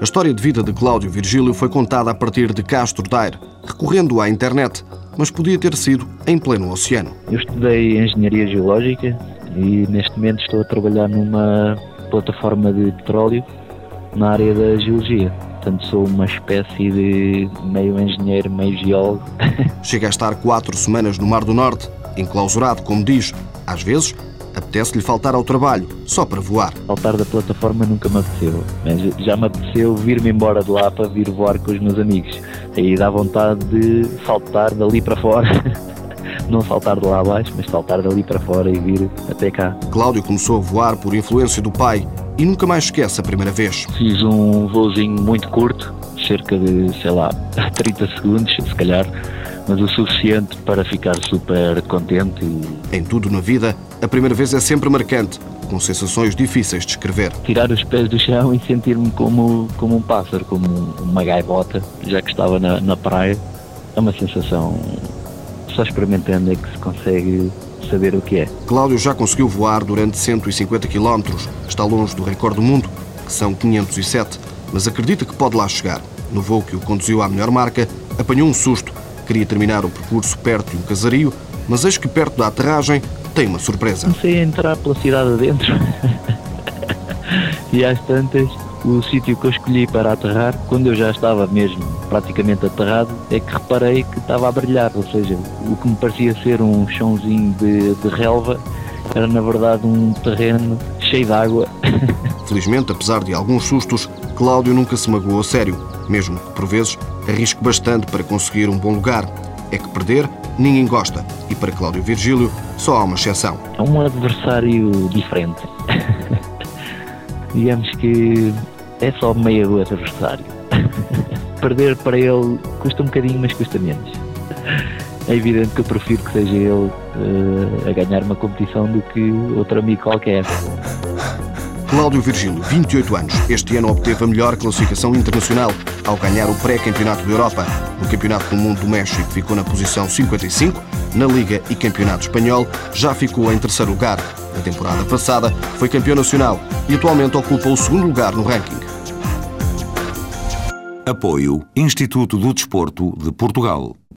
A história de vida de Cláudio Virgílio foi contada a partir de Castro Daire, recorrendo à internet, mas podia ter sido em pleno oceano. Eu estudei Engenharia Geológica e neste momento estou a trabalhar numa plataforma de petróleo na área da geologia. Portanto, sou uma espécie de meio engenheiro, meio geólogo. Chega a estar quatro semanas no Mar do Norte, enclausurado, como diz, às vezes apetece-lhe faltar ao trabalho, só para voar. Faltar da plataforma nunca me apeteceu, mas já me apeteceu vir-me embora de lá para vir voar com os meus amigos. Aí dá vontade de saltar dali para fora. Não saltar de lá abaixo, mas saltar dali para fora e vir até cá. Cláudio começou a voar por influência do pai e nunca mais esquece a primeira vez. Fiz um voozinho muito curto, cerca de, sei lá, 30 segundos, se calhar, mas o suficiente para ficar super contente. Em tudo na vida, a primeira vez é sempre marcante, com sensações difíceis de escrever. Tirar os pés do chão e sentir-me como, como um pássaro, como uma gaivota, já que estava na, na praia, é uma sensação. Só experimentando é que se consegue saber o que é. Cláudio já conseguiu voar durante 150 km. Está longe do recorde do mundo, que são 507, mas acredita que pode lá chegar. No voo que o conduziu à melhor marca, apanhou um susto. Queria terminar o percurso perto de um casario, mas eis que perto da aterragem tem uma surpresa. Comecei a entrar pela cidade adentro e às tantas o sítio que eu escolhi para aterrar, quando eu já estava mesmo praticamente aterrado, é que reparei que estava a brilhar, ou seja, o que me parecia ser um chãozinho de, de relva era na verdade um terreno cheio de água. Felizmente, apesar de alguns sustos, Cláudio nunca se magoou a sério, mesmo que por vezes arrisque bastante para conseguir um bom lugar. É que perder ninguém gosta e para Cláudio Virgílio só há uma exceção. É um adversário diferente. Digamos que é só meia do adversário. Perder para ele custa um bocadinho, mas custa menos. É evidente que eu prefiro que seja ele uh, a ganhar uma competição do que outro amigo qualquer. Cláudio Virgílio, 28 anos, este ano obteve a melhor classificação internacional ao ganhar o pré-campeonato da Europa. No Campeonato do Mundo do México ficou na posição 55, na Liga e Campeonato Espanhol já ficou em terceiro lugar. Na temporada passada foi campeão nacional e atualmente ocupa o segundo lugar no ranking. Apoio Instituto do Desporto de Portugal.